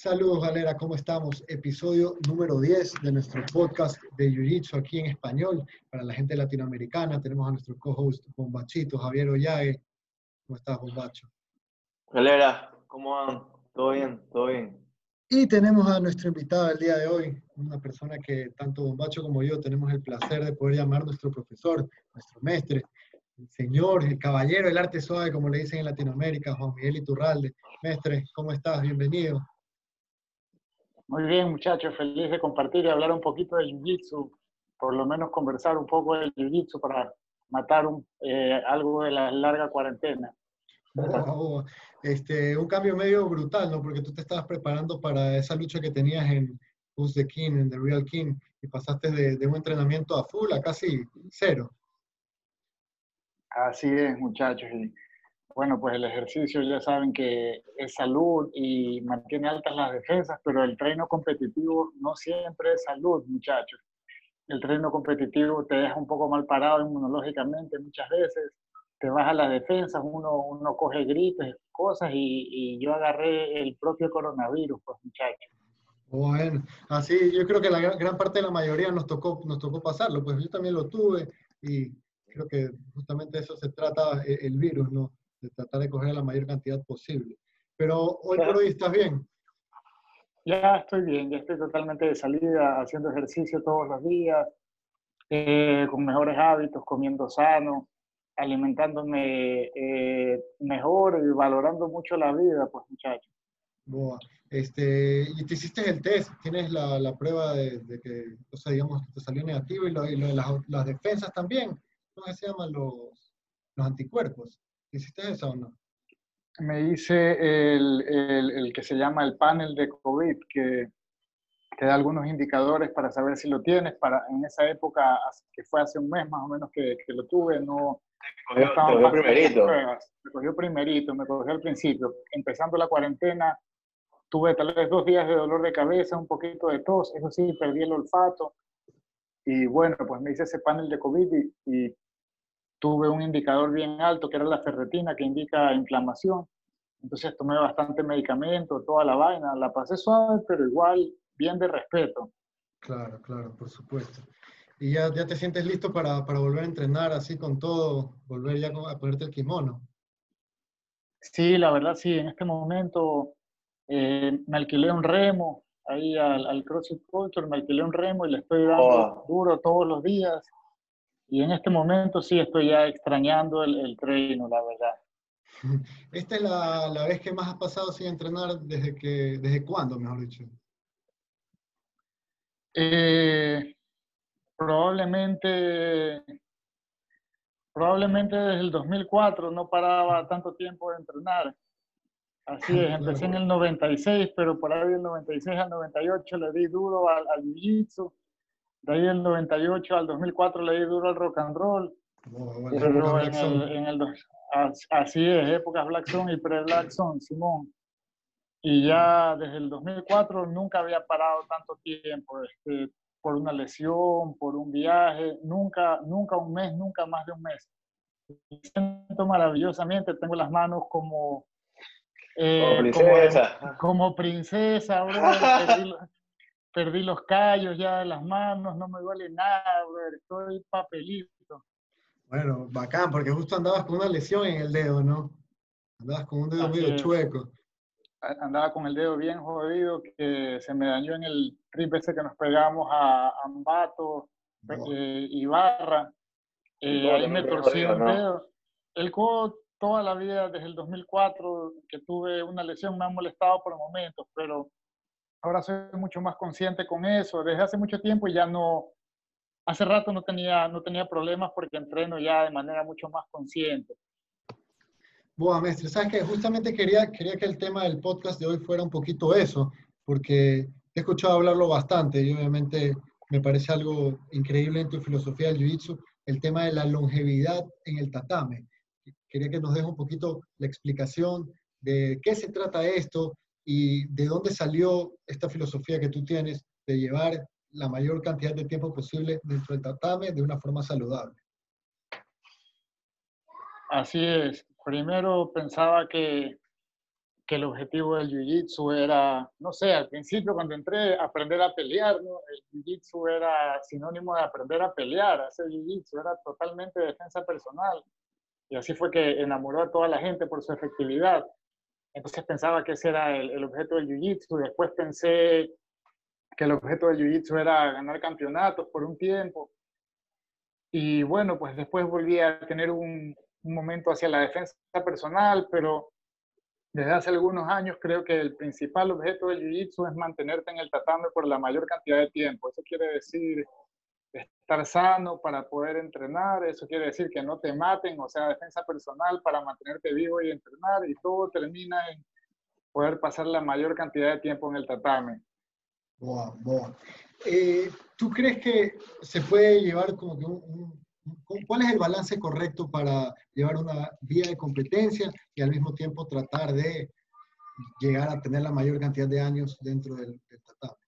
Saludos, galera, ¿cómo estamos? Episodio número 10 de nuestro podcast de Jiu-Jitsu aquí en español para la gente latinoamericana. Tenemos a nuestro co-host Bombachito, Javier Ollague. ¿Cómo estás, Bombacho? Galera, ¿cómo van? ¿Todo bien? ¿Todo bien? Y tenemos a nuestro invitado el día de hoy, una persona que tanto Bombacho como yo tenemos el placer de poder llamar nuestro profesor, nuestro maestre, el señor, el caballero del arte suave, como le dicen en Latinoamérica, Juan Miguel Iturralde. Mestre, ¿cómo estás? Bienvenido. Muy bien, muchachos, feliz de compartir y hablar un poquito de Jiu-Jitsu, por lo menos conversar un poco de Jiu-Jitsu para matar un, eh, algo de la larga cuarentena. Este, un cambio medio brutal, ¿no? Porque tú te estabas preparando para esa lucha que tenías en Who's the King, en The Real King, y pasaste de, de un entrenamiento a full a casi cero. Así es, muchachos. Bueno, pues el ejercicio ya saben que es salud y mantiene altas las defensas, pero el treino competitivo no siempre es salud, muchachos. El treino competitivo te deja un poco mal parado inmunológicamente muchas veces, te baja las defensas, uno, uno coge gritos, cosas, y, y yo agarré el propio coronavirus, pues muchachos. Bueno, así yo creo que la gran, gran parte de la mayoría nos tocó, nos tocó pasarlo, pues yo también lo tuve y creo que justamente eso se trata el, el virus, ¿no? De tratar de coger la mayor cantidad posible. Pero hoy por hoy estás bien. Ya estoy bien, ya estoy totalmente de salida, haciendo ejercicio todos los días, eh, con mejores hábitos, comiendo sano, alimentándome eh, mejor y valorando mucho la vida, pues muchachos. Boa. Este, y te hiciste el test, tienes la, la prueba de, de, que, o sea, digamos, te salió negativo y, lo, y lo de las, las, defensas también. ¿Cómo se llaman los, los anticuerpos? ¿Hiciste eso o no? Me hice el, el, el, que se llama el panel de COVID, que te da algunos indicadores para saber si lo tienes. Para, en esa época, que fue hace un mes más o menos que, que lo tuve, no... Te cogió, te cogió primerito. Me cogió primerito, me cogió al principio. Empezando la cuarentena, tuve tal vez dos días de dolor de cabeza, un poquito de tos, eso sí, perdí el olfato. Y bueno, pues me hice ese panel de COVID y, y tuve un indicador bien alto, que era la ferretina, que indica inflamación. Entonces tomé bastante medicamento, toda la vaina. La pasé suave, pero igual bien de respeto. Claro, claro, por supuesto. ¿Y ya, ya te sientes listo para, para volver a entrenar así con todo, volver ya a ponerte el kimono? Sí, la verdad sí. En este momento eh, me alquilé un remo ahí al, al CrossFit Culture, me alquilé un remo y le estoy dando oh. duro todos los días. Y en este momento sí estoy ya extrañando el, el treino, la verdad. ¿Esta es la, la, vez que más has pasado sin entrenar desde que, desde cuándo, mejor dicho? Eh, probablemente, probablemente desde el 2004 no paraba tanto tiempo de entrenar. Así es, empecé en el 96, pero por ahí del 96 al 98 le di duro al, al jiu-jitsu de ahí del 98 al 2004 le di duro al rock and roll. Oh, bueno, pero en el, en el, así es, épocas Black Zone y pre-Black Zone, Simón. Y ya desde el 2004 nunca había parado tanto tiempo, este, por una lesión, por un viaje, nunca, nunca un mes, nunca más de un mes. Me siento maravillosamente, tengo las manos como... Eh, como princesa. Como, como princesa, bro, perdí los callos ya de las manos, no me duele nada, brother, estoy papelito. Bueno, bacán, porque justo andabas con una lesión en el dedo, ¿no? Andabas con un dedo Así medio es. chueco. Andaba con el dedo bien jodido, que se me dañó en el trip ese que nos pegamos a Ambato no. eh, y Barra. Eh, ahí me torcí el dedo. El codo toda la vida, desde el 2004, que tuve una lesión, me ha molestado por momentos, pero ahora soy mucho más consciente con eso. Desde hace mucho tiempo ya no, hace rato no tenía, no tenía problemas porque entreno ya de manera mucho más consciente. Buah, maestro, sabes que justamente quería, quería que el tema del podcast de hoy fuera un poquito eso, porque he escuchado hablarlo bastante y obviamente me parece algo increíble en tu filosofía del Jiu-Jitsu, el tema de la longevidad en el tatame. Quería que nos deje un poquito la explicación de qué se trata esto, y de dónde salió esta filosofía que tú tienes de llevar la mayor cantidad de tiempo posible dentro del tatame de una forma saludable. Así es. Primero pensaba que que el objetivo del Jiu-Jitsu era, no sé, al principio cuando entré, aprender a pelear. El Jiu-Jitsu era sinónimo de aprender a pelear, hacer Jiu-Jitsu era totalmente defensa personal. Y así fue que enamoró a toda la gente por su efectividad. Entonces pensaba que ese era el, el objeto del Jiu-Jitsu. Después pensé que el objeto del Jiu-Jitsu era ganar campeonatos por un tiempo. Y bueno, pues después volví a tener un, un momento hacia la defensa personal, pero desde hace algunos años creo que el principal objeto del Jiu-Jitsu es mantenerte en el tatame por la mayor cantidad de tiempo. Eso quiere decir estar sano para poder entrenar, eso quiere decir que no te maten, o sea, defensa personal para mantenerte vivo y entrenar, y todo termina en poder pasar la mayor cantidad de tiempo en el tatame. Boa, boa. Eh, ¿Tú crees que se puede llevar como que un, un ¿Cuál es el balance correcto para llevar una vía de competencia y al mismo tiempo tratar de llegar a tener la mayor cantidad de años dentro del, del tatame?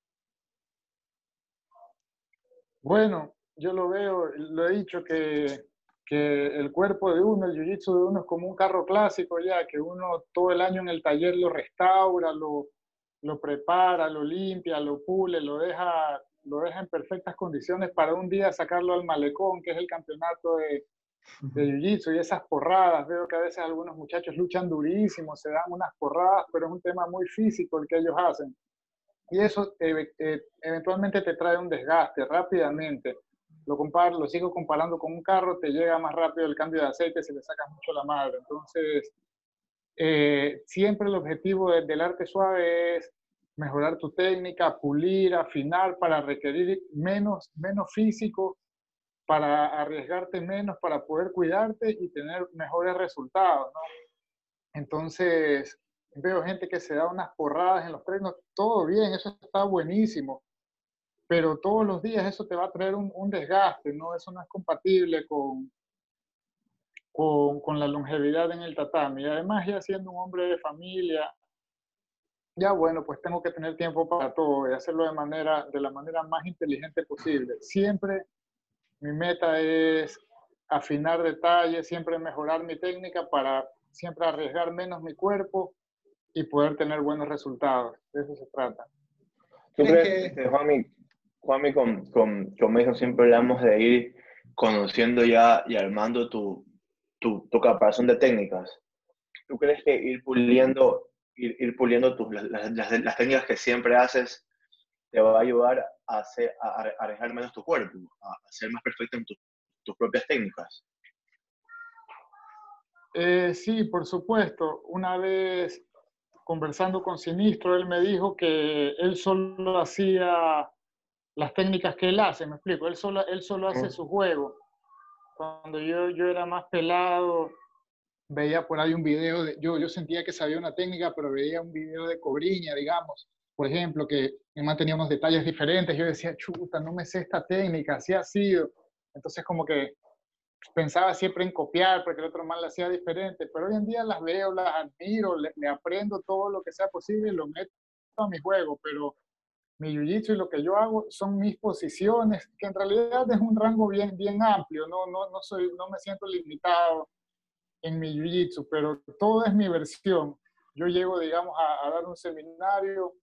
Bueno, yo lo veo, lo he dicho que, que el cuerpo de uno, el jiu-jitsu de uno es como un carro clásico ya, que uno todo el año en el taller lo restaura, lo, lo prepara, lo limpia, lo pule, lo deja lo deja en perfectas condiciones para un día sacarlo al malecón, que es el campeonato de, de Jiu-Jitsu, y esas porradas. Veo que a veces algunos muchachos luchan durísimo, se dan unas porradas, pero es un tema muy físico el que ellos hacen. Y eso eh, eh, eventualmente te trae un desgaste rápidamente. Lo, comparo, lo sigo comparando con un carro, te llega más rápido el cambio de aceite si le sacas mucho la madre. Entonces, eh, siempre el objetivo del arte suave es mejorar tu técnica, pulir, afinar para requerir menos, menos físico, para arriesgarte menos, para poder cuidarte y tener mejores resultados. Entonces, veo gente que se da unas porradas en los trenos, todo bien, eso está buenísimo, pero todos los días eso te va a traer un, un desgaste, ¿no? Eso no es compatible con, con, con, la longevidad en el tatami. Además, ya siendo un hombre de familia, ya bueno, pues tengo que tener tiempo para todo y hacerlo de, manera, de la manera más inteligente posible. Siempre mi meta es afinar detalles, siempre mejorar mi técnica para siempre arriesgar menos mi cuerpo y poder tener buenos resultados. De eso se trata. ¿Tú crees que, Juanmi, Juanmi con, con, con siempre hablamos de ir conociendo ya y armando tu, tu, tu caparazón de técnicas? ¿Tú crees que ir puliendo ir, ir puliendo tus, las, las, las, técnicas que siempre haces te va a ayudar a, hacer, a, a arriesgar menos tu cuerpo, a, a ser más perfecto en tu, tus propias técnicas. Eh, sí, por supuesto. Una vez conversando con Sinistro, él me dijo que él solo hacía las técnicas que él hace, me explico, él solo, él solo hace su juego. Cuando yo, yo era más pelado, veía por ahí un video, de, yo, yo sentía que sabía una técnica, pero veía un video de Cobriña, digamos, por ejemplo, que mantenía unos detalles diferentes, yo decía, chuta, no me sé esta técnica, así ha sido. Entonces como que pensaba siempre en copiar, porque el otro mal la hacía diferente, pero hoy en día las veo, las admiro, le, le aprendo todo lo que sea posible y lo meto a mi juego, pero mi jiu-jitsu y lo que yo hago son mis posiciones, que en realidad es un rango bien, bien amplio, no, no, no, soy, no me siento limitado en mi jiu-jitsu, pero todo es mi versión. Yo llego, digamos, a, a, dar un seminario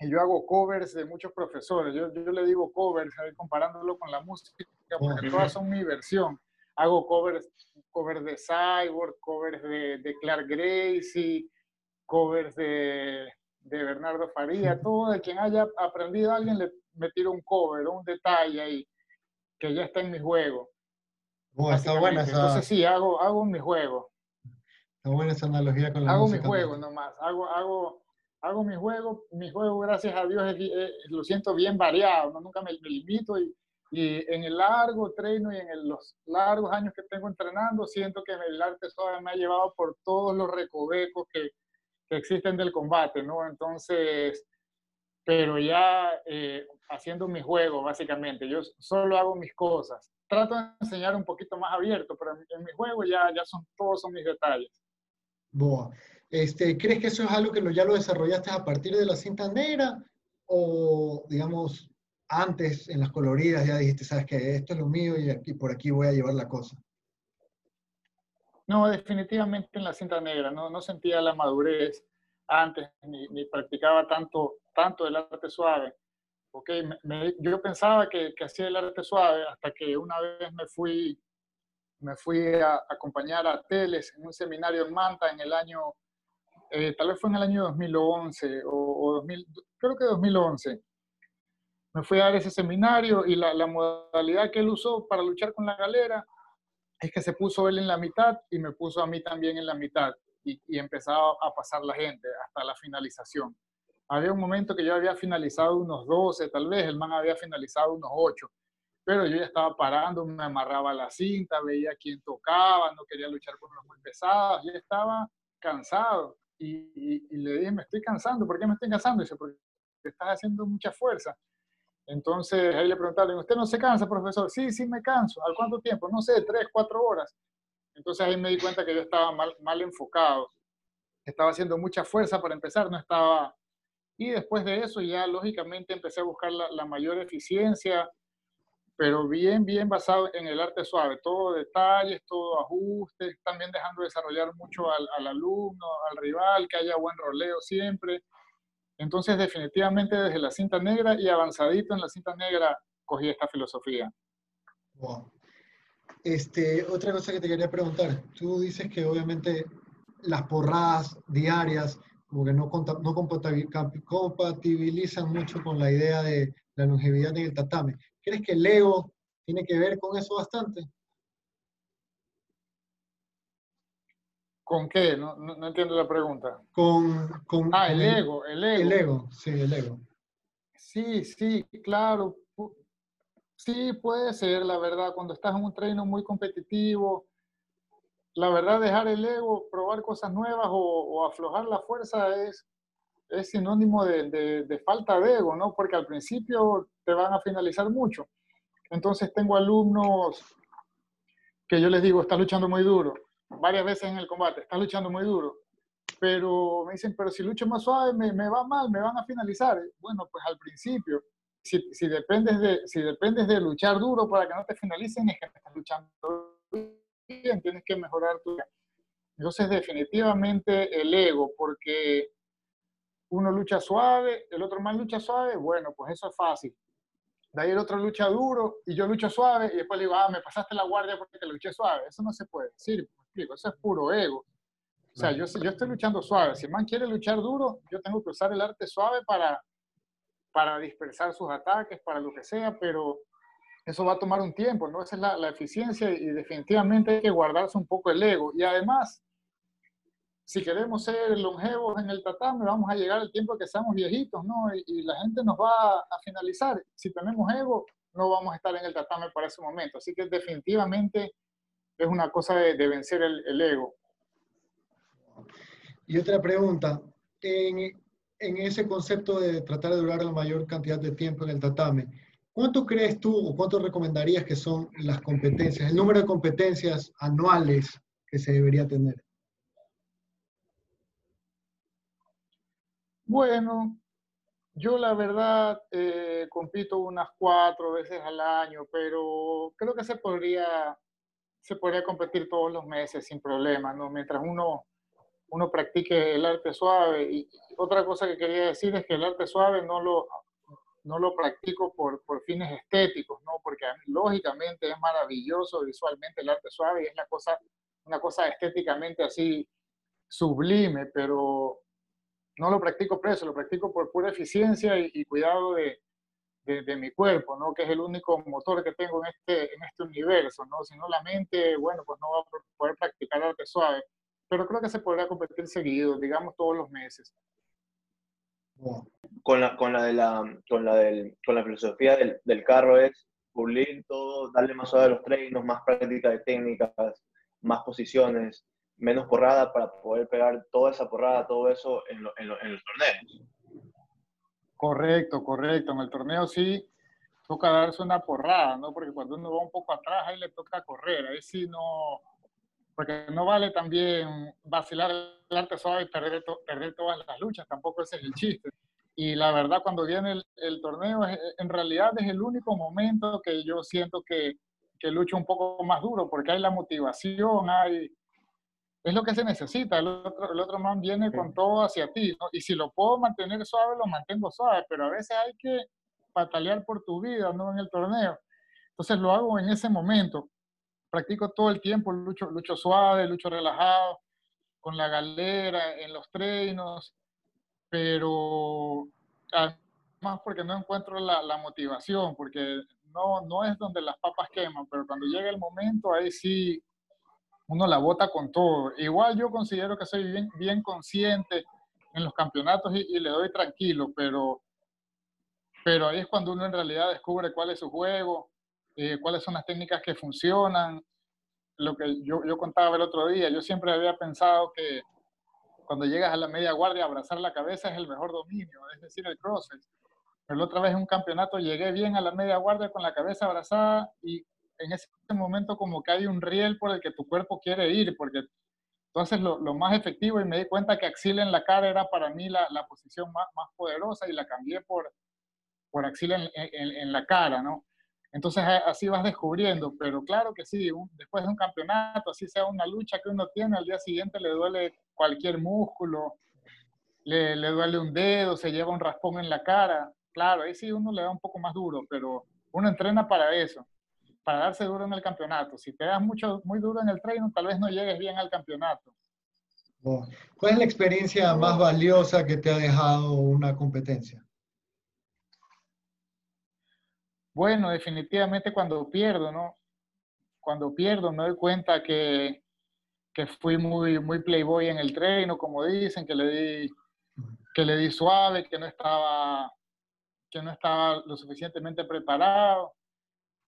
y yo hago covers de muchos profesores. Yo, yo le digo covers, comparándolo con la música, porque todas son mi versión. Hago covers, covers de Cyborg, covers de, de Clark Gracie, covers de, de Bernardo Faría, todo de quien haya aprendido a alguien le me tiro un cover, un detalle ahí, que ya está en mi juego. Oh, está buena esa... Entonces sí, hago, hago mi juego. Está buena esa analogía con la Hago música mi juego nomás, hago, hago, hago mi juego, mi juego gracias a Dios es, es, lo siento bien variado, ¿no? nunca me, me, limito y, y en el largo treino y en el, los largos años que tengo entrenando, siento que el arte suave me ha llevado por todos los recovecos que, que existen del combate, ¿no? Entonces, pero ya eh, haciendo mi juego, básicamente, yo solo hago mis cosas trato de enseñar un poquito más abierto, pero en mi juego ya, ya son, todos son mis detalles. Boa. Este, ¿Crees que eso es algo que lo, ya lo desarrollaste a partir de la cinta negra? O, digamos, antes en las coloridas ya dijiste, sabes que esto es lo mío y aquí, por aquí voy a llevar la cosa? No, definitivamente en la cinta negra, no, no sentía la madurez. antes ni, ni practicaba tanto, tanto el arte suave. Okay, yo pensaba que, que, hacía el arte suave hasta que una vez me fui, me fui a, acompañar a Teles en un seminario en Manta en el año, eh, tal vez fue en el año 2011 o, o 2000, creo que 2011 me fui a dar ese seminario y la, la, modalidad que él usó para luchar con la galera es que se puso él en la mitad y me puso a mí también en la mitad y, y empezaba a pasar la gente hasta la finalización. Había un momento que yo había finalizado unos 12, tal vez, el man había finalizado unos 8, pero yo ya estaba parando, me amarraba la cinta, veía quién tocaba, no quería luchar con los muy pesados, ya estaba cansado y, y, y, le dije, me estoy cansando, ¿por qué me estoy cansando? dice, porque estás haciendo mucha fuerza. Entonces ahí le preguntaron, ¿usted no se cansa, profesor? Sí, sí me canso. ¿Al cuánto tiempo? No sé, tres, cuatro horas. Entonces ahí me di cuenta que yo estaba mal, mal enfocado. Estaba haciendo mucha fuerza para empezar, no estaba... Y después de eso ya lógicamente empecé a buscar la, la mayor eficiencia, pero bien, bien basado en el arte suave, todo detalles, todo ajustes, también dejando desarrollar mucho al, al alumno, al rival, que haya buen roleo siempre entonces, definitivamente desde la cinta negra y avanzadito en la cinta negra, cogí esta filosofía. Wow. Este, otra cosa que te quería preguntar, tú dices que obviamente las porradas diarias como que no, no compatibilizan mucho con la idea de la longevidad en el tatame. ¿Crees que el ego tiene que ver con eso bastante? ¿Con qué? No, no, no, entiendo la pregunta. Con, con ah, el, el, ego, el ego. El ego, sí, el ego. Sí, sí, claro. Sí, puede ser, la verdad, cuando estás en un treino muy competitivo, la verdad, dejar el ego, probar cosas nuevas o, o aflojar la fuerza es, es sinónimo de, de, de, falta de ego, ¿no? Porque al principio te van a finalizar mucho. Entonces tengo alumnos que yo les digo, estás luchando muy duro varias veces en el combate, estás luchando muy duro, pero me dicen, pero si lucho más suave me, va mal, me van a finalizar. Bueno, pues al principio, si, si, dependes de, si dependes de luchar duro para que no te finalicen, es que estás luchando bien, tienes que mejorar tu... Entonces, definitivamente el ego, porque uno lucha suave, el otro más lucha suave, bueno, pues eso es fácil. De ahí el otro lucha duro y yo lucho suave y después le digo, ah, me pasaste la guardia porque luché suave. Eso no se puede decir explico, eso es puro ego. O sea, yo, yo estoy luchando suave. Si el man quiere luchar duro, yo tengo que usar el arte suave para, para dispersar sus ataques, para lo que sea, pero eso va a tomar un tiempo, ¿no? Esa es la, la eficiencia y definitivamente hay que guardarse un poco el ego. Y además, si queremos ser longevos en el tatame, vamos a llegar al tiempo que seamos viejitos, ¿no? Y, y, la gente nos va a finalizar. Si tenemos ego, no vamos a estar en el tatame para ese momento. Así que definitivamente es una cosa de, de vencer el, el, ego. Y otra pregunta, en, en, ese concepto de tratar de durar la mayor cantidad de tiempo en el tatame, ¿cuánto crees tú o cuánto recomendarías que son las competencias, el número de competencias anuales que se debería tener? Bueno, yo la verdad eh, compito unas cuatro veces al año, pero creo que se podría se podría competir todos los meses sin problema, ¿no? Mientras uno, uno practique el arte suave. Y otra cosa que quería decir es que el arte suave no lo, no lo practico por, por fines estéticos, ¿no? Porque lógicamente es maravilloso visualmente el arte suave y es la cosa, una cosa estéticamente así sublime, pero no lo practico preso, lo practico por pura eficiencia y, y cuidado de, de, mi cuerpo, ¿no? Que es el único motor que tengo en este, en este universo, ¿no? Si no la mente, bueno, pues no va a poder practicar arte suave. Pero creo que se podría competir seguido, digamos todos los meses. Con la, con la, de la, con la, del, con la filosofía del, del carro es pulir todo, darle más suave a los treinos, más práctica de técnicas, más posiciones, menos porrada para poder pegar toda esa porrada, todo eso en, en los torneos. Correcto, correcto. En el torneo sí toca darse una porrada, ¿no? Porque cuando uno va un poco atrás, ahí le toca correr. Ahí sí no. Porque no vale también vacilar el arte suave y perder, to perder todas las luchas. Tampoco ese es el chiste. Y la verdad, cuando viene el, el torneo, en realidad es el único momento que yo siento que, que lucho un poco más duro, porque hay la motivación, hay, es lo que se necesita. El otro, el otro man viene con todo hacia ti, ¿no? Y si lo puedo mantener suave, lo mantengo suave, pero a veces hay que patalear por tu vida, ¿no? En el torneo. Entonces lo hago en ese momento. Practico todo el tiempo, lucho, lucho suave, lucho relajado, con la galera, en los treinos, pero además porque no encuentro la, la motivación, porque no, no es donde las papas queman, pero cuando llega el momento, ahí sí uno la bota con todo. Igual yo considero que soy bien, consciente en los campeonatos y, le doy tranquilo, pero, pero ahí es cuando uno en realidad descubre cuál es su juego, eh, cuáles son las técnicas que funcionan. Lo que yo, yo contaba el otro día, yo siempre había pensado que cuando llegas a la media guardia, abrazar la cabeza es el mejor dominio, es decir, el crosses. Pero la otra vez en un campeonato llegué bien a la media guardia con la cabeza abrazada y en ese momento como que hay un riel por el que tu cuerpo quiere ir, porque entonces lo, más efectivo y me di cuenta que axila en la cara era para mí la, la posición más, más, poderosa y la cambié por, por axila en, la cara, ¿no? Entonces así vas descubriendo, pero claro que sí, después de un campeonato, así sea una lucha que uno tiene, al día siguiente le duele cualquier músculo, le, le duele un dedo, se lleva un raspón en la cara, claro, ahí sí uno le da un poco más duro, pero uno entrena para eso para darse duro en el campeonato. Si te das mucho, muy duro en el training, tal vez no llegues bien al campeonato. ¿Cuál es la experiencia más valiosa que te ha dejado una competencia? Bueno, definitivamente cuando pierdo, ¿no? Cuando pierdo me doy cuenta que, que fui muy, muy playboy en el treino, como dicen, que le di, que le di suave, que no estaba, que no estaba lo suficientemente preparado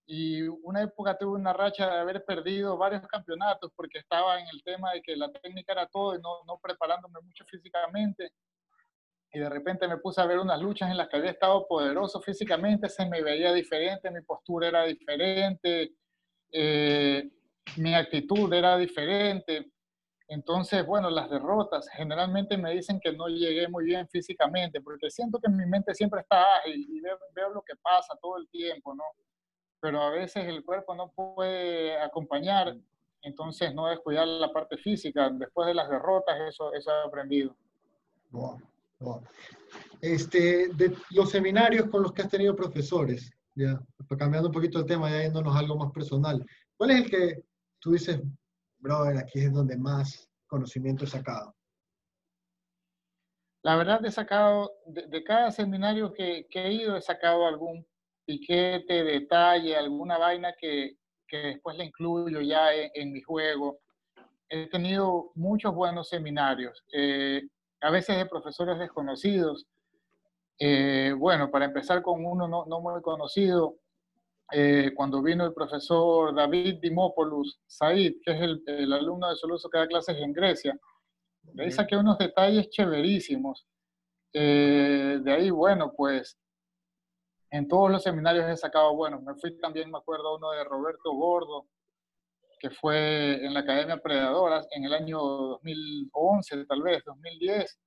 y una época tuve una racha de haber perdido varios campeonatos porque estaba en el tema de que la técnica era todo y no, no preparándome mucho físicamente. Y de repente me puse a ver unas luchas en las que había estado poderoso físicamente, se me veía diferente, mi postura era diferente, eh, mi actitud era diferente. Entonces, bueno, las derrotas generalmente me dicen que no llegué muy bien físicamente, porque siento que mi mente siempre está ágil y veo, veo lo que pasa todo el tiempo, ¿no? Pero a veces el cuerpo no puede acompañar, entonces no descuidar la parte física. Después de las derrotas, eso, eso he aprendido. Este, de los seminarios con los que has tenido profesores, ya, cambiando un poquito el tema, ya yéndonos a algo más personal, ¿cuál es el que tú dices, brother, aquí es donde más conocimiento he sacado? La verdad, he sacado, de, de cada seminario que, que, he ido, he sacado algún piquete, detalle, alguna vaina que, que después le incluyo ya en, en, mi juego. He tenido muchos buenos seminarios, eh, a veces de profesores desconocidos. Eh, bueno, para empezar con uno no, no muy conocido, eh, cuando vino el profesor David Dimopoulos Said, que es el, el alumno de Soluso que da clases en Grecia, de ahí saqué unos detalles chéverísimos. Eh, de ahí, bueno, pues en todos los seminarios he sacado bueno. Me fui también, me acuerdo, uno de Roberto Gordo, que fue en la Academia Predadoras en el año 2011, tal vez, 2010,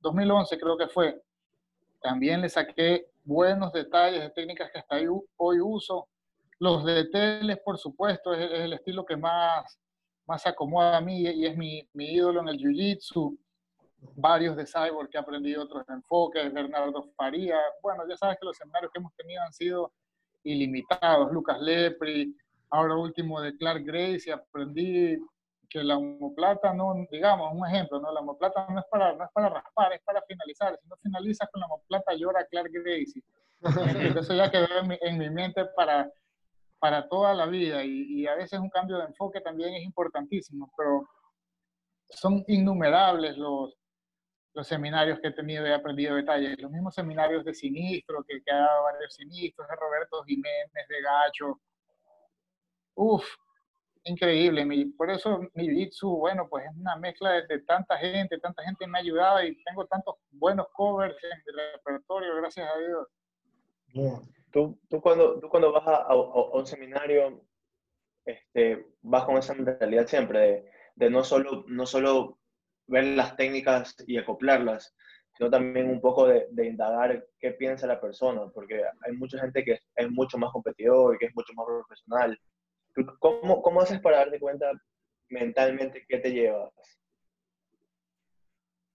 2011 creo que fue. También le saqué buenos detalles de técnicas que hasta hoy uso. Los de teles, por supuesto, es, el estilo que más, más acomoda a mí y es mi, mi ídolo en el Jiu-Jitsu varios de Cyborg que he aprendido otros enfoques, Bernardo Faría. Bueno, ya sabes que los seminarios que hemos tenido han sido ilimitados. Lucas Lepri, ahora último de Clark Grace, aprendí que la homoplata no, digamos, un ejemplo, ¿no? La homoplata no es para, no es para raspar, es para finalizar. Si no finalizas con la homoplata, llora Clark Gracie. Eso ya quedó en mi, en mi mente para, para toda la vida y, y, a veces un cambio de enfoque también es importantísimo, pero son innumerables los, los seminarios que he tenido he aprendido detalles. Los mismos seminarios de Sinistro, que, que ha dado varios sinistros, de Roberto Jiménez, de Gacho. Uf, increíble. Mi, por eso mi Jitsu, bueno, pues es una mezcla de, de, tanta gente, tanta gente me ha ayudado y tengo tantos buenos covers en el repertorio, gracias a Dios. Tú, tú, cuando, tú cuando vas a, a, a, un seminario, este, vas con esa mentalidad siempre de, de no, solo, no solo ver las técnicas y acoplarlas, sino también un poco de, de, indagar qué piensa la persona, porque hay mucha gente que es mucho más competidor y que es mucho más profesional. ¿Cómo, cómo haces para darte cuenta mentalmente, ¿qué te llevas?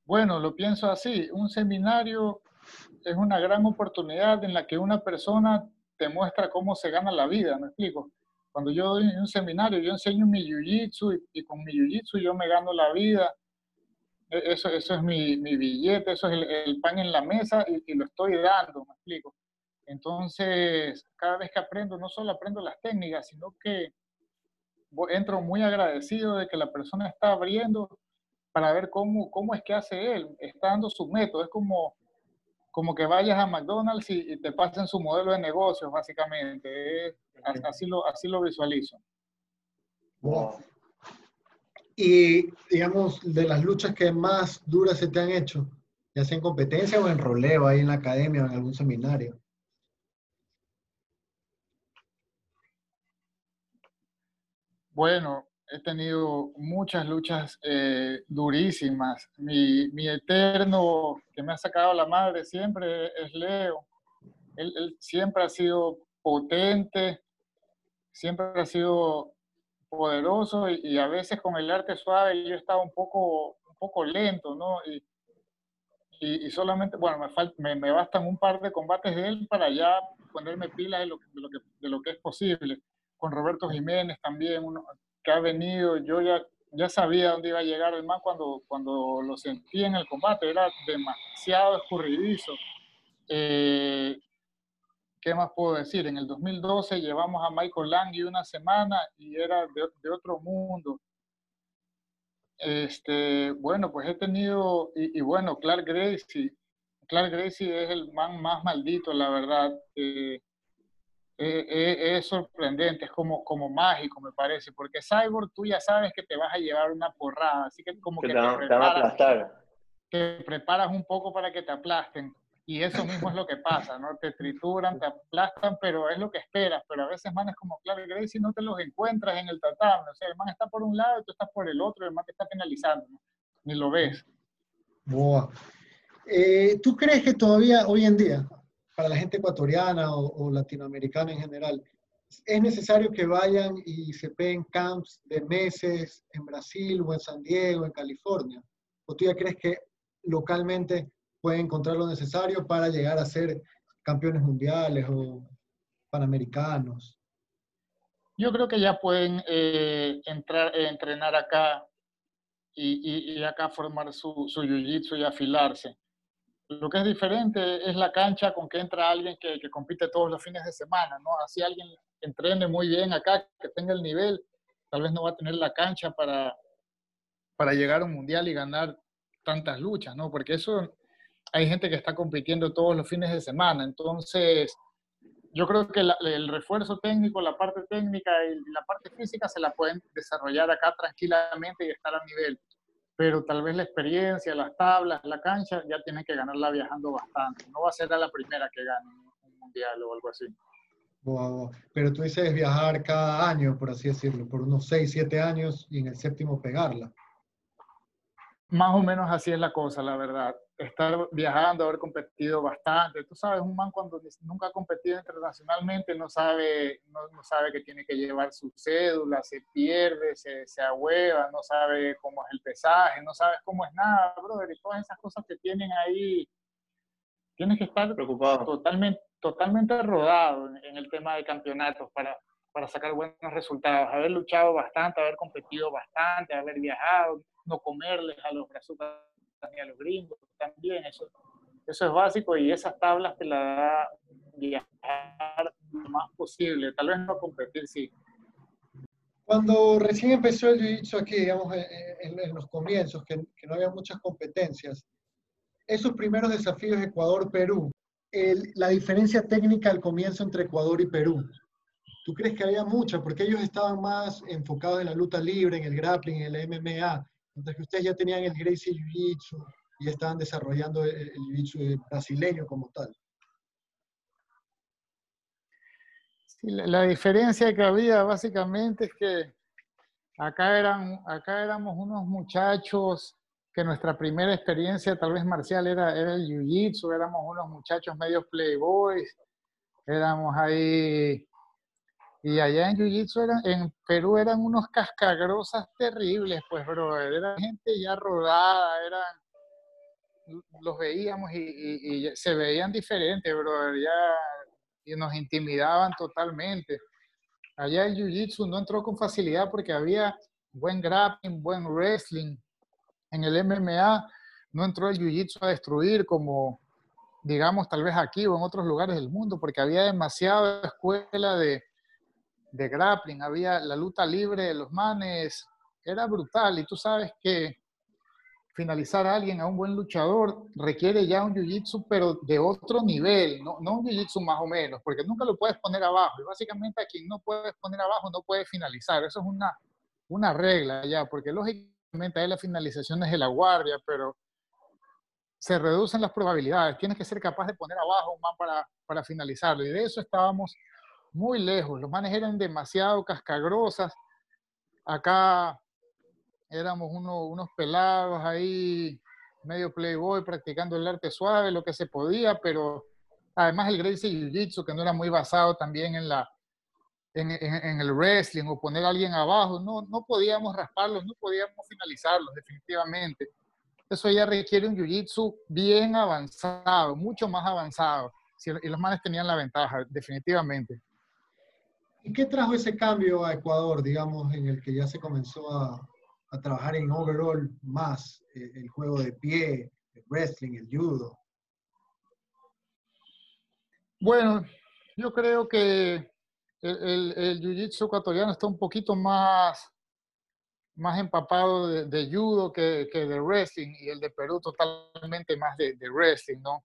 Bueno, lo pienso así. Un seminario es una gran oportunidad en la que una persona te muestra cómo se gana la vida, ¿me explico? Cuando yo doy un seminario, yo enseño mi jiu-jitsu y, con mi jiu-jitsu yo me gano la vida. E, eso, eso es mi, mi billete, eso es el, pan en la mesa y, y, lo estoy dando, me explico. Entonces, cada vez que aprendo, no solo aprendo las técnicas, sino que entro muy agradecido de que la persona está abriendo para ver cómo, cómo es que hace él, está dando su método, es como, como que vayas a McDonald's y, te pasen su modelo de negocios, básicamente, así, lo, así lo visualizo. Y, digamos, de las luchas que más duras se te han hecho, ya sea en competencia o en roleo, ahí en la academia o en algún seminario. Bueno, he tenido muchas luchas eh, durísimas. Mi, mi, eterno que me ha sacado la madre siempre es Leo. Él, siempre ha sido potente, siempre ha sido poderoso y, a veces con el arte suave yo estaba un poco, un poco lento, ¿no? Y, y, solamente, bueno, me, me, me, bastan un par de combates de él para ya ponerme pilas de lo, de lo, que, de lo que es posible. Con Roberto Jiménez también, uno, que ha venido, yo ya, ya sabía dónde iba a llegar el man cuando, cuando lo sentí en el combate, era demasiado escurridizo. Eh, ¿Qué más puedo decir? En el 2012 llevamos a Michael Lang y una semana y era de, de otro mundo. Este, bueno, pues he tenido, y, bueno, Clark Gracie, Clark Gracie es el man más maldito, la verdad. Eh, eh, eh, es sorprendente, es como, como mágico, me parece, porque Cyborg tú ya sabes que te vas a llevar una porrada, así que como que, te, te, preparas, te preparas un poco para que te aplasten. Y eso mismo es lo que pasa, ¿no? Te trituran, te aplastan, pero es lo que esperas. Pero a veces, man, es como Clark Gracie, no te los encuentras en el tatame. O sea, el man está por un lado y tú estás por el otro, el man te está penalizando, ni lo ves. Boa. Eh, ¿Tú crees que todavía hoy en día, para la gente ecuatoriana o, latinoamericana en general, es necesario que vayan y se peguen camps de meses en Brasil o en San Diego, en California? ¿O tú ya crees que localmente pueden encontrar lo necesario para llegar a ser campeones mundiales o panamericanos? Yo creo que ya pueden eh, entrar, entrenar acá y, y, acá formar su, su jiu-jitsu y afilarse. Lo que es diferente es la cancha con que entra alguien que, que, compite todos los fines de semana, ¿no? Así alguien entrene muy bien acá, que tenga el nivel, tal vez no va a tener la cancha para, para llegar a un mundial y ganar tantas luchas, ¿no? Porque eso hay gente que está compitiendo todos los fines de semana, entonces yo creo que el refuerzo técnico, la parte técnica y la parte física se la pueden desarrollar acá tranquilamente y estar a nivel pero tal vez la experiencia, las tablas, la cancha, ya tienen que ganarla viajando bastante. No va a ser la primera que gane un mundial o algo así. Pero tú dices viajar cada año, por así decirlo, por unos 6, 7 años y en el séptimo pegarla. Más o menos así es la cosa, la verdad estar viajando, haber competido bastante. Tú sabes, un man cuando nunca ha competido internacionalmente no sabe, no, sabe que tiene que llevar su cédula, se pierde, se, se ahueva, no sabe cómo es el pesaje, no sabes cómo es nada, brother. Y todas esas cosas que tienen ahí, tienes que estar preocupado. Totalmente, totalmente rodado en, el tema de campeonatos para, para sacar buenos resultados. Haber luchado bastante, haber competido bastante, haber viajado, no comerles a los brazos ni a los gringos también, eso, eso es básico y esas tablas te la da viajar lo más posible, tal vez no competir, sí. Cuando recién empezó el jiu aquí, digamos, en, los comienzos, que, que, no había muchas competencias, esos primeros desafíos Ecuador-Perú, la diferencia técnica al comienzo entre Ecuador y Perú, ¿tú crees que había mucha? Porque ellos estaban más enfocados en la lucha libre, en el grappling, en el MMA, mientras que ustedes ya tenían el Gracie Jiu-Jitsu y estaban desarrollando el, Jiu-Jitsu brasileño como tal. Sí, la, diferencia que había básicamente es que acá, eran, acá éramos unos muchachos que nuestra primera experiencia tal vez marcial era, era el Jiu-Jitsu, éramos unos muchachos medio playboys, éramos ahí Y allá en Jiu-Jitsu, en Perú, eran unos cascagrosas terribles, pues, bro. Era gente ya rodada, eran, los veíamos y, se veían diferentes, bro. Ya, y nos intimidaban totalmente. Allá el Jiu-Jitsu no entró con facilidad porque había buen grappling, buen wrestling. En el MMA no entró el Jiu-Jitsu a destruir como, digamos, tal vez aquí o en otros lugares del mundo, porque había demasiada escuela de, de grappling, había la lucha libre de los manes, era brutal. Y tú sabes que finalizar a alguien, a un buen luchador, requiere ya un jiu-jitsu, pero de otro nivel, no, no un jiu-jitsu más o menos, porque nunca lo puedes poner abajo. Y básicamente a quien no puedes poner abajo no puede finalizar. Eso es una, una regla ya, porque lógicamente hay la finalización de la guardia, pero se reducen las probabilidades. Tienes que ser capaz de poner abajo un man para, para finalizarlo. Y de eso estábamos muy lejos. Los manes eran demasiado cascagrosas. Acá éramos unos pelados ahí, medio playboy, practicando el arte suave, lo que se podía, pero además el Gracie Jiu-Jitsu, que no era muy basado también en, la, en, el wrestling o poner a alguien abajo, no, no podíamos rasparlos, no podíamos finalizarlos definitivamente. Eso ya requiere un Jiu-Jitsu bien avanzado, mucho más avanzado. Y los manes tenían la ventaja, definitivamente. ¿Y qué trajo ese cambio a Ecuador, digamos, en el que ya se comenzó a, trabajar en overall más eh, el juego de pie, el wrestling, el judo? Bueno, yo creo que el, el, jiu-jitsu ecuatoriano está un poquito más, más empapado de, judo que, que, de wrestling y el de Perú totalmente más de wrestling, ¿no?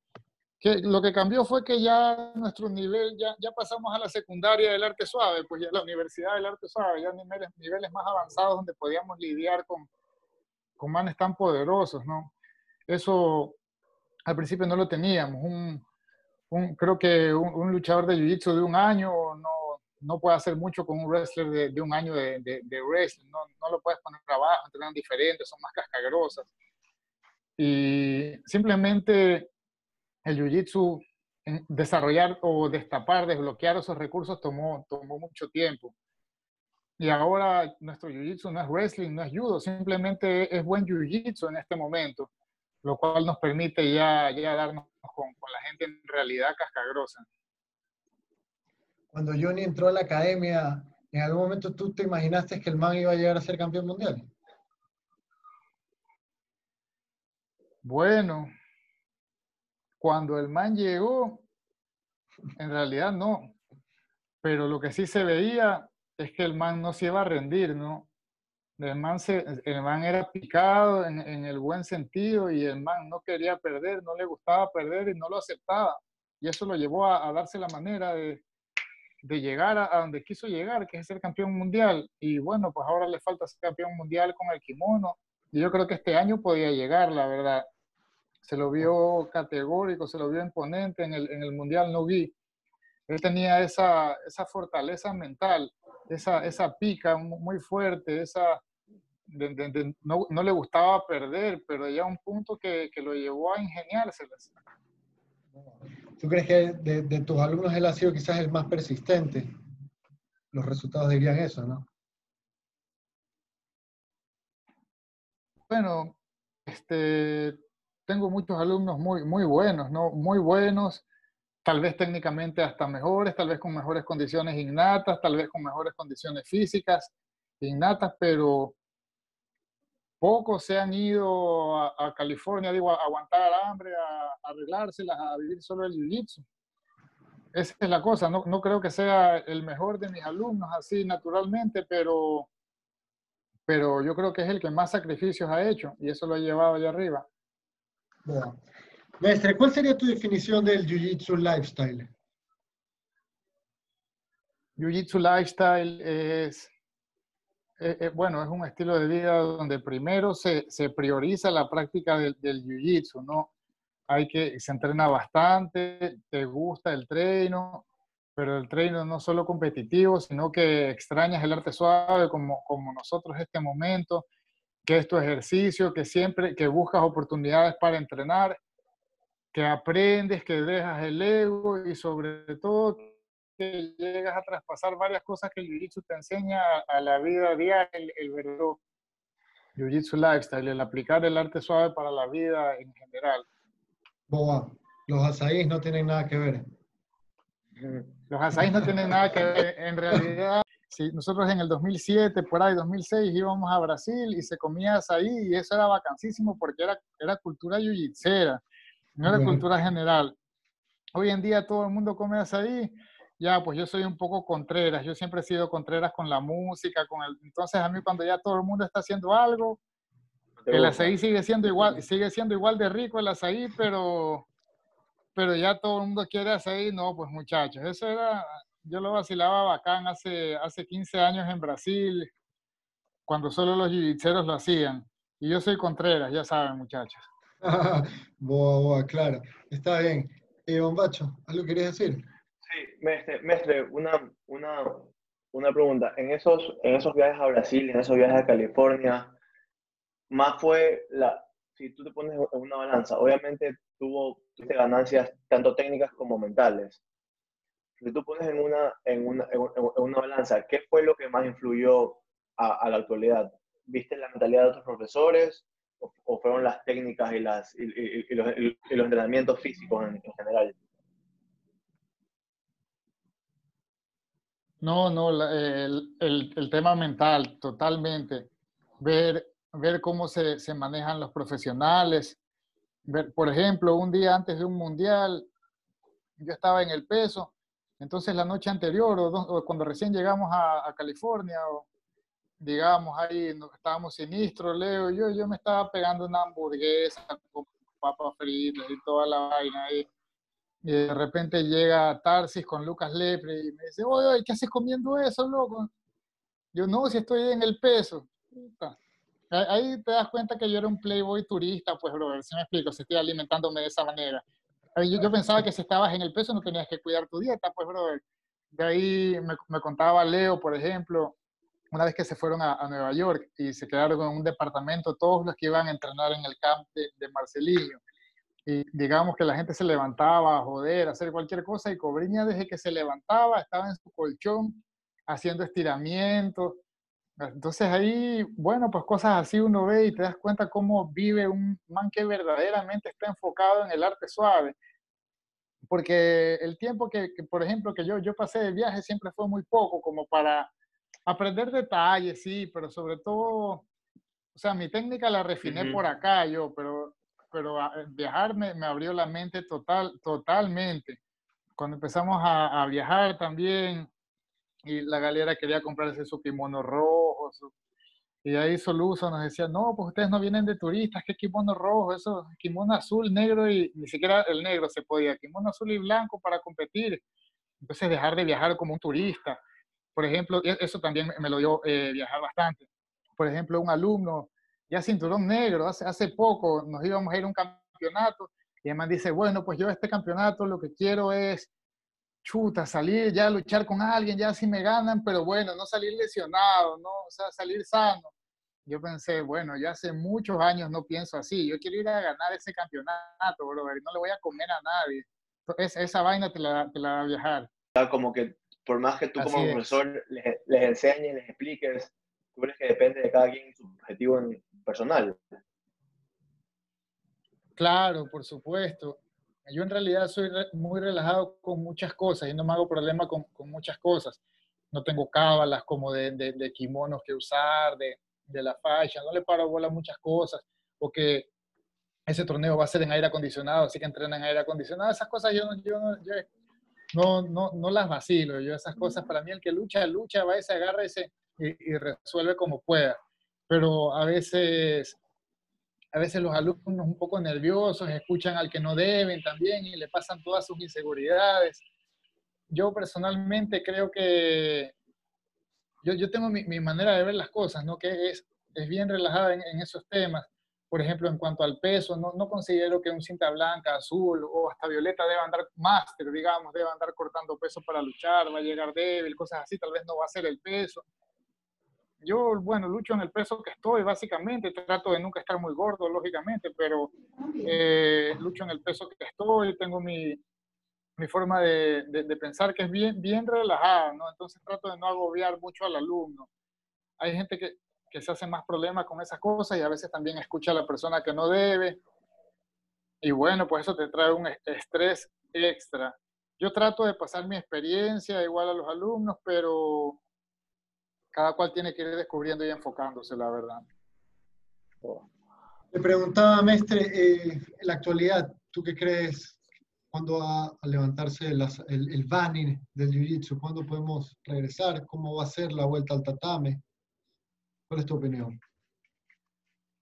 Que lo que cambió fue que ya nuestro nivel, ya, ya pasamos a la secundaria del arte suave, pues ya la universidad del arte suave, ya niveles, niveles más avanzados donde podíamos lidiar con, con manes tan poderosos, ¿no? Eso al principio no lo teníamos. Un, un creo que un, luchador de jiu-jitsu de un año no, no puede hacer mucho con un wrestler de, de un año de, de, de, wrestling, no, no lo puedes poner abajo, entrenan diferentes, son más cascagrosas. Y simplemente el jiu-jitsu, desarrollar o destapar, desbloquear esos recursos tomó, tomó mucho tiempo. Y ahora nuestro jiu-jitsu no es wrestling, no es judo, simplemente es buen jiu-jitsu en este momento, lo cual nos permite ya, ya darnos con, con la gente en realidad cascagrosa. Cuando Johnny entró a la academia, ¿en algún momento tú te imaginaste que el man iba a llegar a ser campeón mundial? Bueno, cuando el man llegó, en realidad no. Pero lo que sí se veía es que el man no se iba a rendir, ¿no? El man, se, el man era picado en, el buen sentido y el man no quería perder, no le gustaba perder y no lo aceptaba. Y eso lo llevó a, darse la manera de, de llegar a, a, donde quiso llegar, que es ser campeón mundial. Y bueno, pues ahora le falta ser campeón mundial con el kimono. Y yo creo que este año podía llegar, la verdad se lo vio categórico, se lo vio imponente en el, en el Mundial No Él tenía esa, esa fortaleza mental, esa, esa pica muy fuerte, esa, no, no, le gustaba perder, pero ya un punto que, que lo llevó a ingeniárselas. ¿Tú crees que de, de, tus alumnos él ha sido quizás el más persistente? Los resultados dirían eso, ¿no? Bueno, este, tengo muchos alumnos muy, muy buenos, ¿no? Muy buenos, tal vez técnicamente hasta mejores, tal vez con mejores condiciones innatas, tal vez con mejores condiciones físicas innatas, pero pocos se han ido a, California, digo, a aguantar hambre, a, arreglárselas, a vivir solo el jiu-jitsu. Esa es la cosa, no, no creo que sea el mejor de mis alumnos así naturalmente, pero, pero yo creo que es el que más sacrificios ha hecho y eso lo ha llevado allá arriba. Bueno. Mestre, ¿cuál sería tu definición del Jiu-Jitsu lifestyle? Jiu-Jitsu lifestyle es, eh, eh, bueno, es un estilo de vida donde primero se, se prioriza la práctica del, del Jiu-Jitsu, ¿no? Hay que, se entrena bastante, te gusta el treino, pero el treino no solo competitivo, sino que extrañas el arte suave como, como nosotros este momento, que es tu ejercicio, que siempre que buscas oportunidades para entrenar, que aprendes, que dejas el ego y sobre todo que llegas a traspasar varias cosas que el Jiu-Jitsu te enseña a la vida diaria, el, el verdadero Jiu-Jitsu Lifestyle, el aplicar el arte suave para la vida en general. Boa, los azaís no tienen nada que ver. Los azaís no tienen nada que ver. En realidad, si nosotros en el 2007, por ahí 2006, íbamos a Brasil y se comía azaí y eso era vacancísimo porque era, era cultura yujitsera, no era cultura general. Hoy en día todo el mundo come azaí, ya, pues yo soy un poco contreras, yo siempre he sido contreras con la música, con el... Entonces a mí cuando ya todo el mundo está haciendo algo, el azaí sigue siendo igual, sigue siendo igual de rico el azaí, pero, pero ya todo el mundo quiere azaí, no, pues muchachos, eso era, yo lo vacilaba bacán hace, hace 15 años en Brasil, cuando solo los jiu lo hacían. Y yo soy Contreras, ya saben, muchachos. boa, boa, claro. Está bien. Eh, Bombacho, ¿algo querías decir? Sí, mestre, una, una, una pregunta. En esos, en esos viajes a Brasil, en esos viajes a California, más fue la, si tú te pones en una balanza, obviamente tuvo ganancias tanto técnicas como mentales si tú pones en una, en una, en una balanza, ¿qué fue lo que más influyó a, la actualidad? ¿Viste la mentalidad de otros profesores o, fueron las técnicas y, las, y, los, entrenamientos físicos en, en, general? No, no, el, el, el, tema mental, totalmente. Ver, ver cómo se, se manejan los profesionales. Ver, por ejemplo, un día antes de un mundial, yo estaba en el peso entonces la noche anterior o, cuando recién llegamos a, California, o, digamos, ahí estábamos sinistros, Leo, yo, yo me estaba pegando una hamburguesa con papas fritas y toda la vaina ahí. Y de repente llega Tarsis con Lucas Lepre y me dice, oye, ¿qué haces comiendo eso, loco? Yo, no, si estoy en el peso. Ahí te das cuenta que yo era un playboy turista, pues, bro, si me explico, si estoy alimentándome de esa manera. Yo, pensaba que si estabas en el peso no tenías que cuidar tu dieta, pues, brother. De ahí me, me contaba Leo, por ejemplo, una vez que se fueron a, a, Nueva York y se quedaron en un departamento, todos los que iban a entrenar en el camp de, de Marcelino. Y digamos que la gente se levantaba a joder, a hacer cualquier cosa, y Cobriña desde que se levantaba estaba en su colchón haciendo estiramientos. Entonces ahí, bueno, pues cosas así uno ve y te das cuenta cómo vive un man que verdaderamente está enfocado en el arte suave porque el tiempo que, que, por ejemplo, que yo, yo pasé de viaje siempre fue muy poco, como para aprender detalles, sí, pero sobre todo, o sea, mi técnica la refiné uh -huh. por acá yo, pero, pero a, viajar me, me, abrió la mente total, totalmente. Cuando empezamos a, a, viajar también, y la galera quería comprarse su kimono rojo, su, y ahí Soluso nos decía, no, pues ustedes no vienen de turistas, ¿qué kimono rojo? Eso, kimono azul, negro y ni siquiera el negro se podía, kimono azul y blanco para competir. Entonces dejar de viajar como un turista. Por ejemplo, e, eso también me lo dio eh, viajar bastante. Por ejemplo, un alumno, ya cinturón negro, hace, hace poco nos íbamos a ir a un campeonato y además dice, bueno, pues yo este campeonato lo que quiero es chuta, salir ya a luchar con alguien, ya si me ganan, pero bueno, no salir lesionado, no, o sea, salir sano. Yo pensé, bueno, ya hace muchos años no pienso así, yo quiero ir a ganar ese campeonato, brother, no le voy a comer a nadie. Esa, esa vaina te la, te la va a viajar. Como que por más que tú así como es. profesor les, les enseñes, les expliques, tú crees que depende de cada quien su objetivo personal. Claro, por supuesto yo en realidad soy muy relajado con muchas cosas y no me hago problema con, con muchas cosas. No tengo cábalas como de, de, de kimonos que usar, de, de, la facha, no le paro bola a muchas cosas, o que ese torneo va a ser en aire acondicionado, así que entrenan en aire acondicionado. Esas cosas yo, yo, yo no, no, no, las vacilo. Yo esas cosas, para mí el que lucha, lucha, va y se agarra ese, y, y resuelve como pueda. Pero a veces a veces los alumnos un poco nerviosos, escuchan al que no deben también y le pasan todas sus inseguridades. Yo personalmente creo que yo, yo tengo mi, manera de ver las cosas, ¿no? que es, es bien relajada en, en, esos temas. Por ejemplo, en cuanto al peso, no, no considero que un cinta blanca, azul o hasta violeta deba andar máster, digamos, deba andar cortando peso para luchar, va a llegar débil, cosas así, tal vez no va a ser el peso yo, bueno, lucho en el peso que estoy, básicamente, trato de nunca estar muy gordo, lógicamente, pero eh, lucho en el peso que estoy, tengo mi, mi forma de, de, pensar que es bien, bien relajada, ¿no? Entonces trato de no agobiar mucho al alumno. Hay gente que, que se hace más problemas con esas cosas y a veces también escucha a la persona que no debe. Y bueno, pues eso te trae un estrés extra. Yo trato de pasar mi experiencia igual a los alumnos, pero cada cual tiene que ir descubriendo y enfocándose, la verdad. Le preguntaba, maestre, eh, en la actualidad, ¿tú qué crees ¿Cuándo va a levantarse el, el banning del Jiu-Jitsu? ¿Cuándo podemos regresar? ¿Cómo va a ser la vuelta al tatame? ¿Cuál es tu opinión?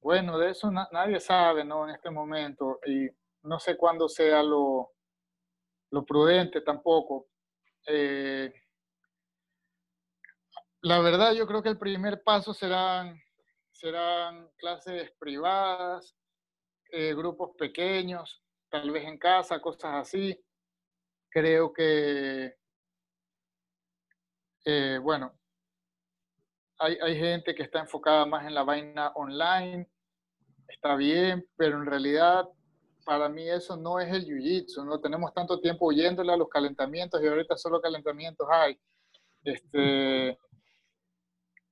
Bueno, de eso nadie sabe, ¿no? En este momento. Y no sé cuándo sea lo, lo prudente tampoco. Eh, la verdad, yo creo que el primer paso serán, serán clases privadas, eh, grupos pequeños, tal vez en casa, cosas así. Creo que, eh, bueno, hay, hay, gente que está enfocada más en la vaina online, está bien, pero en realidad para mí eso no es el jiu-jitsu, no tenemos tanto tiempo huyéndole a los calentamientos y ahorita solo calentamientos hay. Este,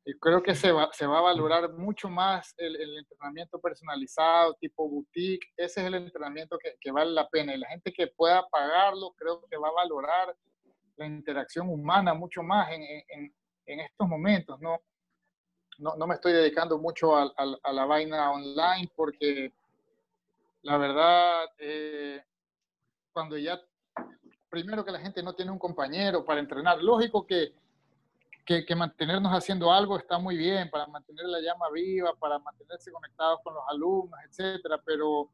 y creo que se va, se va a valorar mucho más el, el, entrenamiento personalizado, tipo boutique. Ese es el entrenamiento que, que, vale la pena. Y la gente que pueda pagarlo, creo que va a valorar la interacción humana mucho más en, en, en estos momentos. ¿no? No, no me estoy dedicando mucho a, a, a, la vaina online porque la verdad, eh, cuando ya, primero que la gente no tiene un compañero para entrenar, lógico que que, mantenernos haciendo algo está muy bien para mantener la llama viva, para mantenerse conectados con los alumnos, etcétera, pero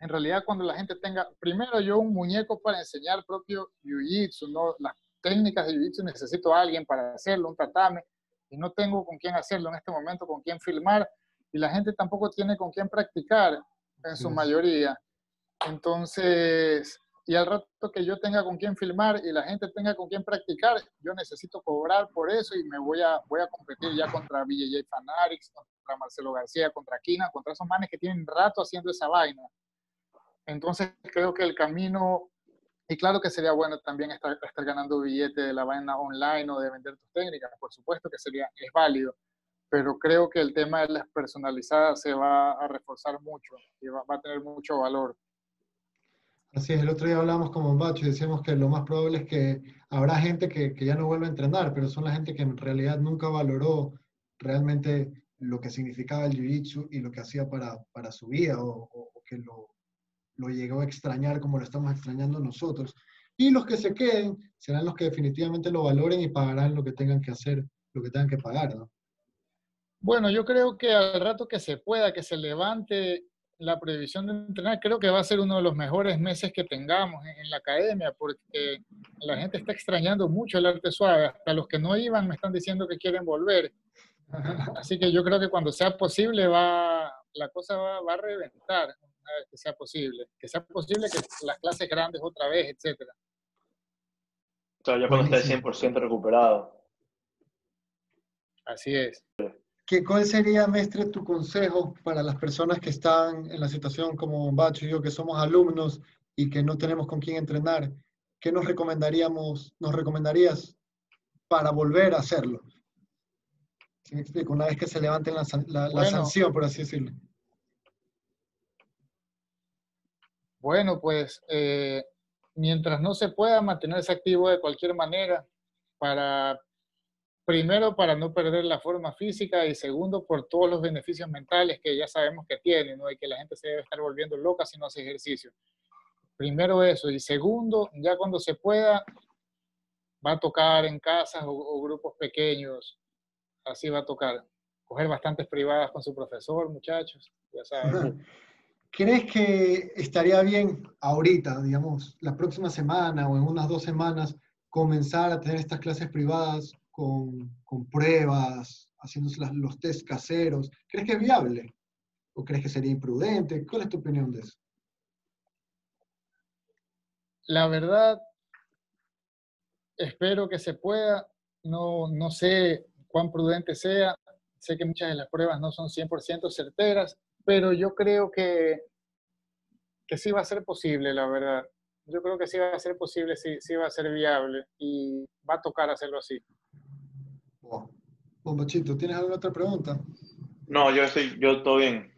en realidad cuando la gente tenga, primero yo un muñeco para enseñar propio jiu-jitsu, ¿no? las técnicas de jiu-jitsu necesito a alguien para hacerlo, un tatame, y no tengo con quién hacerlo en este momento, con quién filmar, y la gente tampoco tiene con quién practicar en su mayoría. Entonces, y al rato que yo tenga con quién filmar y la gente tenga con quién practicar, yo necesito cobrar por eso y me voy a, voy a competir ya contra BJJ Fanatics, contra Marcelo García, contra Kina, contra esos manes que tienen rato haciendo esa vaina. Entonces creo que el camino, y claro que sería bueno también estar, estar ganando billete de la vaina online o de vender tus técnicas, por supuesto que sería, es válido, pero creo que el tema de las personalizadas se va a reforzar mucho y va, va a tener mucho valor. Así es, el otro día hablamos con Bombacho y decíamos que lo más probable es que habrá gente que, que, ya no vuelva a entrenar, pero son la gente que en realidad nunca valoró realmente lo que significaba el Jiu-Jitsu y lo que hacía para, para su vida o, que lo, lo, llegó a extrañar como lo estamos extrañando nosotros. Y los que se queden serán los que definitivamente lo valoren y pagarán lo que tengan que hacer, lo que tengan que pagar, ¿no? Bueno, yo creo que al rato que se pueda, que se levante la prohibición de entrenar creo que va a ser uno de los mejores meses que tengamos en, la academia, porque la gente está extrañando mucho el arte suave. Hasta los que no iban me están diciendo que quieren volver. Así que yo creo que cuando sea posible va, la cosa va, va a reventar, una vez que sea posible. Que sea posible que las clases grandes otra vez, etcétera. ya cuando esté 100% recuperado. Así es. ¿Cuál sería, maestre, tu consejo para las personas que están en la situación como Bacho y yo, que somos alumnos y que no tenemos con quién entrenar? ¿Qué nos recomendaríamos, nos recomendarías para volver a hacerlo? Me explico, una vez que se levante la, la, bueno, sanción, por así decirlo. Bueno, pues eh, mientras no se pueda mantenerse activo de cualquier manera para primero para no perder la forma física y segundo por todos los beneficios mentales que ya sabemos que tiene, ¿no? Y que la gente se debe estar volviendo loca si no hace ejercicio. Primero eso. Y segundo, ya cuando se pueda, va a tocar en casas o, grupos pequeños. Así va a tocar. Coger bastantes privadas con su profesor, muchachos. Ya saben. ¿Crees que estaría bien ahorita, digamos, la próxima semana o en unas dos semanas, comenzar a tener estas clases privadas con, pruebas, haciéndose las, los test caseros. ¿Crees que es viable? ¿O crees que sería imprudente? ¿Cuál es tu opinión de eso? La verdad, espero que se pueda. No, no sé cuán prudente sea. Sé que muchas de las pruebas no son 100% certeras, pero yo creo que, que sí va a ser posible, la verdad. yo creo que sí va a ser posible, sí, sí va a ser viable y va a tocar hacerlo así. ¿Tienes alguna otra pregunta? No, yo estoy, yo estoy bien.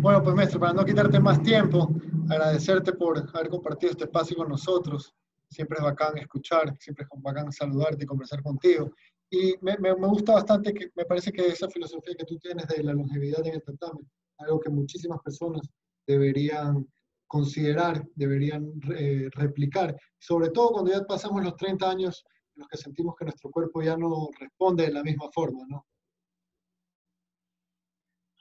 Bueno, pues maestro, para no quitarte más tiempo, agradecerte por haber compartido este espacio con nosotros. Siempre es bacán escuchar, siempre es bacán saludarte y conversar contigo. Y me, me, gusta bastante, que me parece que esa filosofía que tú tienes de la longevidad en el tatame, algo que muchísimas personas deberían considerar, deberían eh, replicar, sobre todo cuando ya pasamos los 30 años en los que sentimos que nuestro cuerpo ya no responde de la misma forma, ¿no?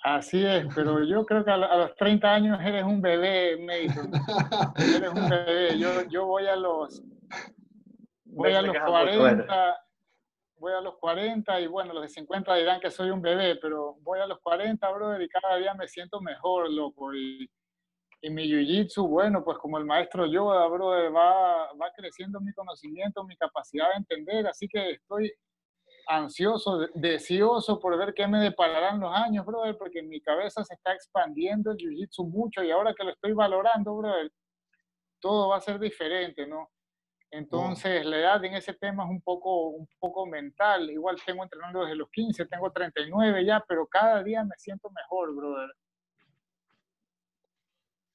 Así es, pero yo creo que a, los 30 años eres un bebé, Mason. eres un bebé. Yo, yo voy a los voy a los 40, voy a los 40 y bueno, los de 50 dirán que soy un bebé, pero voy a los 40, brother, y cada día me siento mejor, loco. Y, y mi jiu-jitsu, bueno, pues como el maestro Yoda, brother, va, va creciendo mi conocimiento, mi capacidad de entender, así que estoy ansioso, deseoso por ver qué me depararán los años, brother, porque en mi cabeza se está expandiendo el jiu-jitsu mucho y ahora que lo estoy valorando, brother, todo va a ser diferente, ¿no? Entonces, la edad en ese tema es un poco, un poco mental. Igual tengo entrenando desde los 15, tengo 39 ya, pero cada día me siento mejor, brother.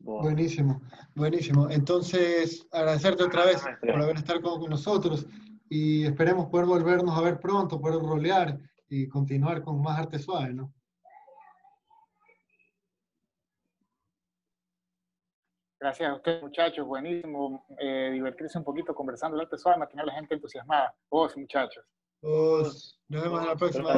Buenísimo, buenísimo. Entonces, agradecerte otra vez por haber estado con nosotros y esperemos poder volvernos a ver pronto, poder rolear y continuar con más arte suave, ¿no? Gracias a ustedes, muchachos. Buenísimo eh, divertirse un poquito conversando el arte suave, mantener a la gente entusiasmada. Vos, muchachos. Vos. Nos vemos en la próxima.